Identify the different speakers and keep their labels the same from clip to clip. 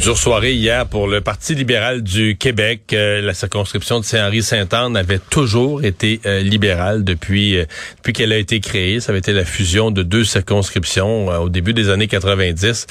Speaker 1: Jour soirée hier pour le Parti libéral du Québec. Euh, la circonscription de Saint-Henri-Saint-Anne avait toujours été euh, libérale depuis euh, depuis qu'elle a été créée. Ça avait été la fusion de deux circonscriptions au début des années 90.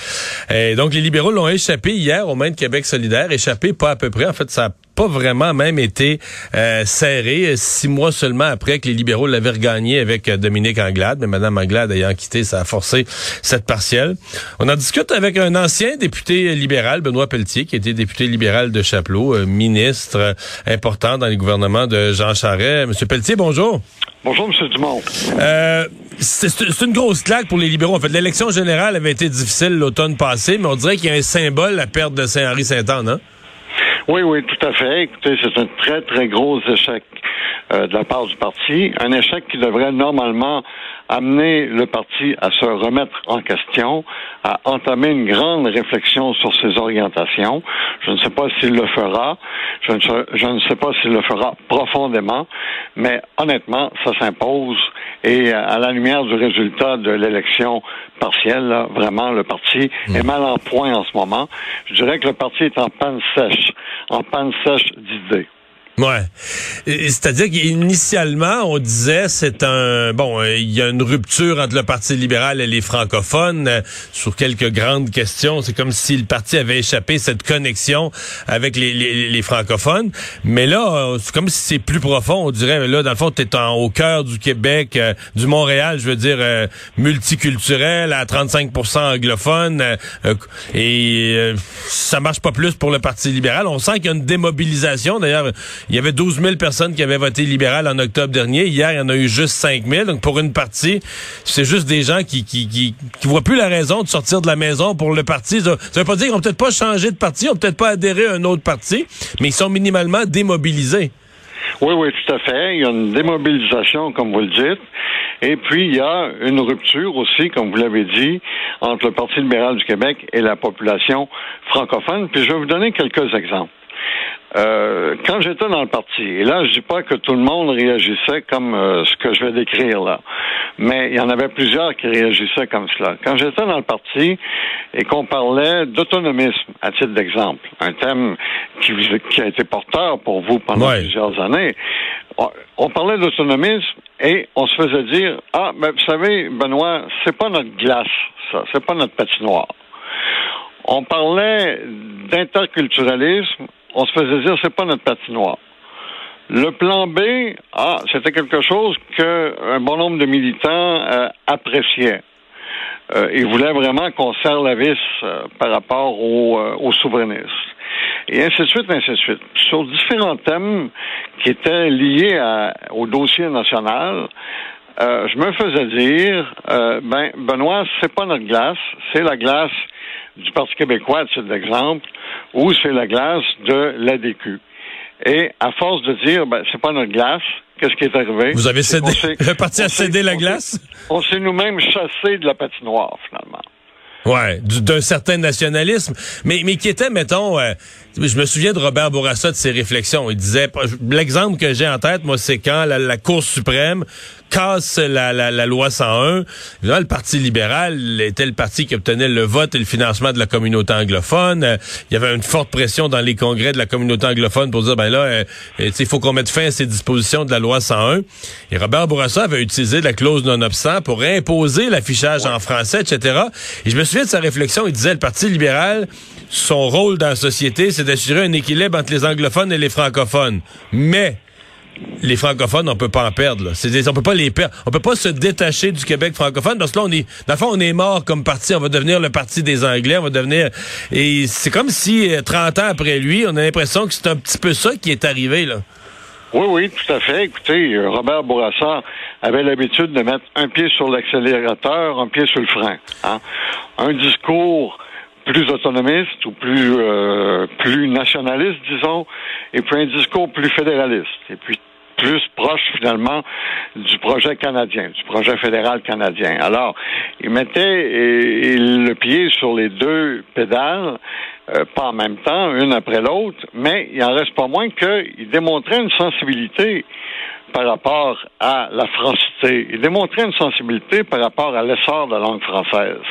Speaker 1: Et donc les libéraux l'ont échappé hier au main de Québec solidaire. Échappé pas à peu près. En fait, ça pas vraiment même été euh, serré. Six mois seulement après que les libéraux l'avaient regagné avec euh, Dominique Anglade, mais Mme Anglade ayant quitté, ça a forcé cette partielle. On en discute avec un ancien député libéral, Benoît Pelletier, qui était député libéral de Chapelot, euh, ministre important dans les gouvernements de Jean Charest. Monsieur Pelletier, bonjour.
Speaker 2: Bonjour, M. Dumont.
Speaker 1: Euh, c'est une grosse claque pour les libéraux. En fait, l'élection générale avait été difficile l'automne passé, mais on dirait qu'il y a un symbole, la perte de Saint-Henri-Saint-Anne, hein?
Speaker 2: Oui, oui, tout à fait. Écoutez, c'est un très, très gros échec euh, de la part du parti. Un échec qui devrait normalement amener le parti à se remettre en question, à entamer une grande réflexion sur ses orientations. Je ne sais pas s'il le fera. Je ne, je ne sais pas s'il le fera profondément, mais honnêtement, ça s'impose. Et à la lumière du résultat de l'élection partielle, vraiment, le parti hmm. est mal en point en ce moment. Je dirais que le parti est en panne sèche en panne sèche d'idées.
Speaker 1: Ouais. C'est-à-dire qu'initialement, on disait c'est un bon, euh, il y a une rupture entre le Parti libéral et les francophones euh, sur quelques grandes questions. C'est comme si le parti avait échappé cette connexion avec les, les, francophones. Mais là, euh, c'est comme si c'est plus profond. On dirait là, dans le fond, t'es en, au cœur du Québec, du Montréal, je veux dire multiculturel à 35% anglophone, et ça marche pas plus pour le Parti libéral. On sent qu'il y a une démobilisation. D'ailleurs il y avait 12 000 personnes qui avaient voté libéral en octobre dernier. Hier, il y en a eu juste 5 000. Donc, pour une partie, c'est juste des gens qui, qui, qui, voient plus la raison de sortir de la maison pour le parti. Ça, veut pas dire qu'ils vont peut-être pas changer de parti, ils vont peut-être pas adhérer à un autre parti, mais ils sont minimalement démobilisés.
Speaker 2: Oui, oui, tout à fait. Il y a une démobilisation, comme vous le dites. Et puis, il y a une rupture aussi, comme vous l'avez dit, entre le Parti libéral du Québec et la population francophone. Puis, je vais vous donner quelques exemples. Euh, quand j'étais dans le parti, et là, je dis pas que tout le monde réagissait comme euh, ce que je vais décrire là, mais il y en avait plusieurs qui réagissaient comme cela. Quand j'étais dans le parti et qu'on parlait d'autonomisme, à titre d'exemple, un thème qui, qui, a été porteur pour vous pendant plusieurs années, on, parlait d'autonomisme et on se faisait dire ah ben vous savez Benoît, c'est pas notre glace, ça, c'est pas notre patinoire. On parlait d'interculturalisme on se faisait dire c'est pas notre patinoire. Le plan B, ah, c'était quelque chose qu'un bon nombre de militants euh, appréciaient. Euh, ils voulaient vraiment qu'on serre la vis euh, par rapport aux, souverainistes. Et ainsi de suite, ainsi de suite. Sur différents thèmes qui étaient liés au dossier national, je me faisais dire, ben, Benoît, c'est pas notre glace, c'est la glace du Parti québécois, c'est l'exemple, ou c'est la glace de l'ADQ. Et à force de dire, ben, c'est pas notre glace, qu'est-ce qui est arrivé?
Speaker 1: Vous avez cédé, le parti a cédé la glace?
Speaker 2: On s'est nous-mêmes chassés de la patinoire, finalement.
Speaker 1: Ouais, d'un certain nationalisme, mais mais qui était, mettons, euh, je me souviens de Robert Bourassa de ses réflexions. Il disait, l'exemple que j'ai en tête, moi, c'est quand la, Cour suprême casse la, loi 101. le Parti libéral était le parti qui obtenait le vote et le financement de la communauté anglophone. il y avait une forte pression dans les congrès de la communauté anglophone pour dire, ben là, euh, il faut qu'on mette fin à ces dispositions de la loi 101. Et Robert Bourassa avait utilisé la clause non-obstant pour imposer l'affichage en français, etc. Et je me souviens de sa réflexion. Il disait, le Parti libéral, son rôle dans la société, c'est d'assurer un équilibre entre les anglophones et les francophones. Mais les francophones, on peut pas en perdre. On peut pas les perdre. On peut pas se détacher du Québec francophone parce que là, on est, dans le fond, on est mort comme parti. On va devenir le parti des Anglais. On va devenir. Et c'est comme si 30 euh, ans après lui, on a l'impression que c'est un petit peu ça qui est arrivé là.
Speaker 2: Oui, oui, tout à fait. Écoutez, euh, Robert Bourassa avait l'habitude de mettre un pied sur l'accélérateur, un pied sur le frein. Hein. Un discours plus autonomiste ou plus euh, plus nationaliste, disons, et puis un discours plus fédéraliste. Et puis plus proche finalement du projet canadien, du projet fédéral canadien. Alors, il mettait le pied sur les deux pédales, euh, pas en même temps, une après l'autre, mais il en reste pas moins qu'il démontrait une sensibilité par rapport à la francité. Il démontrait une sensibilité par rapport à l'essor de la langue française.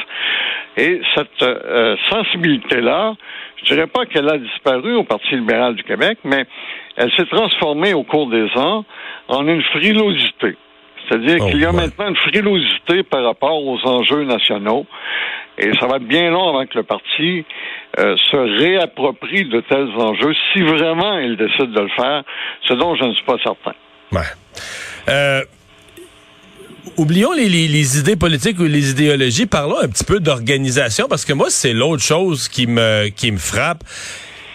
Speaker 2: Et cette euh, sensibilité-là, je dirais pas qu'elle a disparu au Parti libéral du Québec, mais elle s'est transformée au cours des ans en une frilosité. C'est-à-dire oh, qu'il y a maintenant une frilosité par rapport aux enjeux nationaux. Et ça va être bien long avant que le parti euh, se réapproprie de tels enjeux, si vraiment il décide de le faire, ce dont je ne suis pas certain.
Speaker 1: Ouais. Euh, oublions les, idées politiques ou les idéologies, parlons un petit peu d'organisation, parce que moi, c'est l'autre chose qui me, qui me frappe.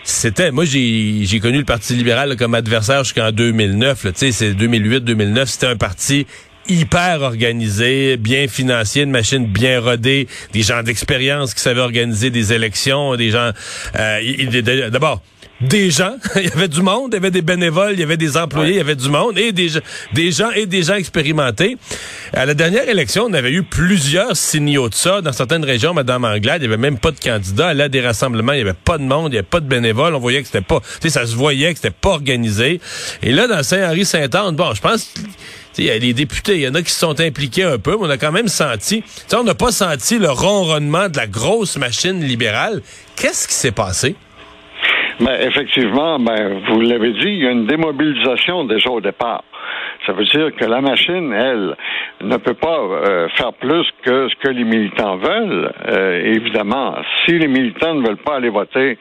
Speaker 1: C'était, moi, j'ai, j'ai connu le Parti libéral comme adversaire jusqu'en 2009. Tu sais, c'est 2008-2009. C'était un parti hyper organisé, bien financier, une machine bien rodée, des gens d'expérience qui savaient organiser des élections, des gens... Euh, D'abord, des gens, il y avait du monde, il y avait des bénévoles, il y avait des employés, il y avait du monde et des, des gens et des gens expérimentés. À la dernière élection, on avait eu plusieurs signaux de ça. Dans certaines régions, Madame Anglade, il y avait même pas de candidats. A des rassemblements, il y avait pas de monde, il y avait pas de bénévoles. On voyait que c'était pas, tu sais, ça se voyait que c'était pas organisé. Et là, dans Saint-Henri-Saint-Anne, bon, je pense les députés, il y en a qui se sont impliqués un peu, mais on a quand même senti, on n'a pas senti le ronronnement de la grosse machine libérale. Qu'est-ce qui s'est passé?
Speaker 2: Ben, effectivement, ben, vous l'avez dit, il y a une démobilisation déjà au départ. Ça veut dire que la machine, elle, ne peut pas euh, faire plus que ce que les militants veulent. Euh, évidemment, si les militants ne veulent pas aller voter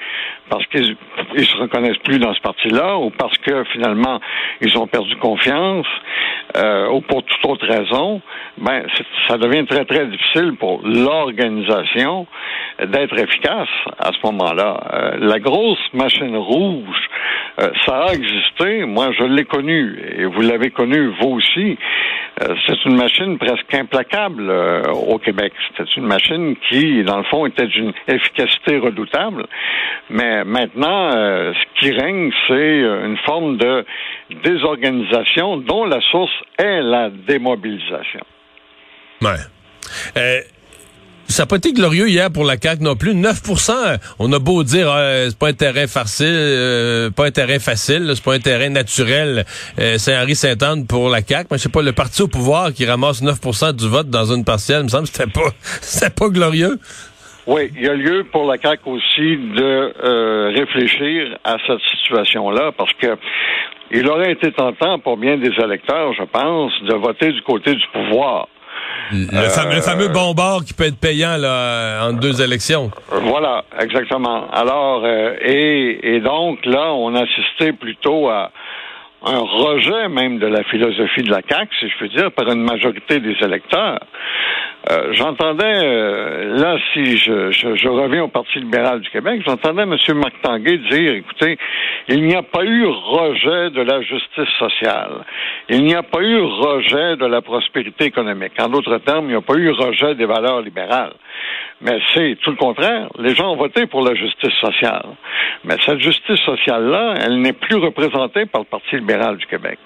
Speaker 2: parce qu'ils ne se reconnaissent plus dans ce parti-là ou parce que finalement ils ont perdu confiance euh, ou pour toute autre raison, ben ça devient très très difficile pour l'organisation d'être efficace à ce moment-là. la grosse machine rouge, ça a existé. Moi, je l'ai connu et vous l'avez connu vous aussi. Euh, c'est une machine presque implacable euh, au Québec. C'était une machine qui, dans le fond, était d'une efficacité redoutable. Mais maintenant, euh, ce qui règne, c'est une forme de désorganisation dont la source est la démobilisation.
Speaker 1: Ouais ça n'a pas été glorieux hier pour la CAQ non plus. 9 on a beau dire euh, c'est pas un terrain facile, euh, pas un facile, c'est pas un terrain naturel. Euh, Saint-Henri-Saint-Anne pour la CAQ. Mais je sais pas, le parti au pouvoir qui ramasse 9% du vote dans une partielle, il me semble que c'était pas, pas glorieux.
Speaker 2: Oui, il y a lieu pour la CAQ aussi de réfléchir à cette situation-là parce que il aurait été tentant pour bien des électeurs, je pense, de voter du côté du pouvoir.
Speaker 1: Le, fameux, le fameux bombard qui peut être payant là, en deux élections.
Speaker 2: Voilà, exactement. Alors, euh, et, et donc là, on assistait plutôt à un rejet même de la philosophie de la CAQ, si je peux dire, par une majorité des électeurs. Euh, j'entendais, euh, là, si je, je, je, reviens au Parti libéral du Québec, j'entendais M. Marc Tanguay dire, écoutez, il n'y a pas eu rejet de la justice sociale. Il n'y a pas eu rejet de la prospérité économique. En d'autres termes, il n'y a pas eu rejet des valeurs libérales. Mais c'est tout le contraire. Les gens ont voté pour la justice sociale. Mais cette justice sociale-là, elle n'est plus représentée par le Parti libéral du Québec.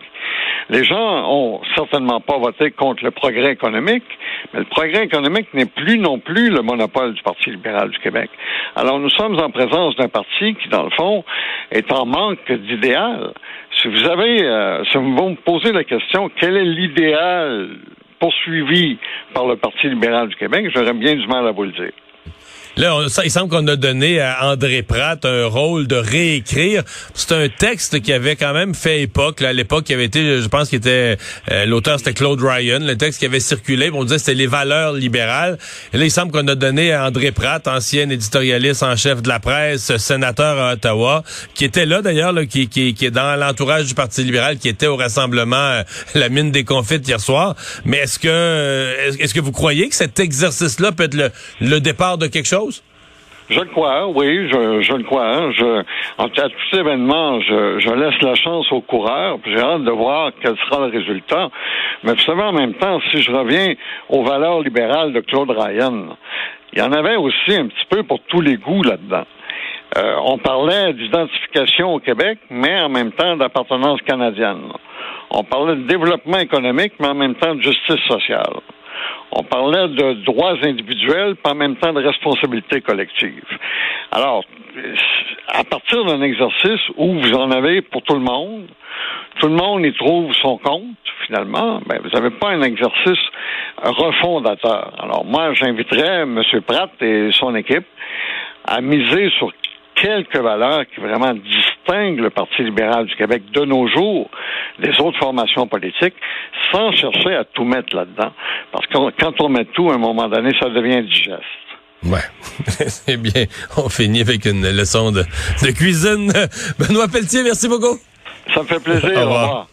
Speaker 2: Les gens ont certainement pas voté contre le progrès économique, mais le progrès économique n'est plus non plus le monopole du Parti libéral du Québec. Alors nous sommes en présence d'un parti qui, dans le fond, est en manque d'idéal. Si vous avez, euh, si vous me posez la question, quel est l'idéal poursuivi par le Parti libéral du Québec, j'aurais bien du mal à vous le dire.
Speaker 1: Là, il semble qu'on a donné à André Pratt un rôle de réécrire. C'est un texte qui avait quand même fait époque. à l'époque, qui avait été, je pense, qu'il était euh, l'auteur, c'était Claude Ryan. Le texte qui avait circulé, on disait c'était les valeurs libérales. Et là, il semble qu'on a donné à André Pratt, ancien éditorialiste en chef de la presse, sénateur à Ottawa, qui était là d'ailleurs, qui, qui, qui est dans l'entourage du Parti libéral, qui était au rassemblement euh, La Mine des Confites hier soir. Mais est-ce que euh, est-ce que vous croyez que cet exercice-là peut être le, le départ de quelque chose?
Speaker 2: Je le crois, oui, je, je le crois. Hein. Je, en tout événement, je, je laisse la chance aux coureurs. J'ai hâte de voir quel sera le résultat. Mais vous savez, en même temps, si je reviens aux valeurs libérales de Claude Ryan, il y en avait aussi un petit peu pour tous les goûts là-dedans. Euh, on parlait d'identification au Québec, mais en même temps d'appartenance canadienne. On parlait de développement économique, mais en même temps de justice sociale. On parlait de droits individuels, pas en même temps de responsabilité collective. Alors, à partir d'un exercice où vous en avez pour tout le monde, tout le monde y trouve son compte, finalement, ben, vous n'avez pas un exercice refondateur. Alors, moi, j'inviterais M. Pratt et son équipe à miser sur quelques valeurs qui vraiment distinguent le Parti libéral du Québec de nos jours des autres formations politiques, sans chercher à tout mettre là-dedans. Parce que quand on met tout, à un moment donné, ça devient digeste.
Speaker 1: Ouais, c'est bien. On finit avec une leçon de, de cuisine. Benoît Pelletier, merci beaucoup.
Speaker 2: Ça me fait plaisir. Au revoir.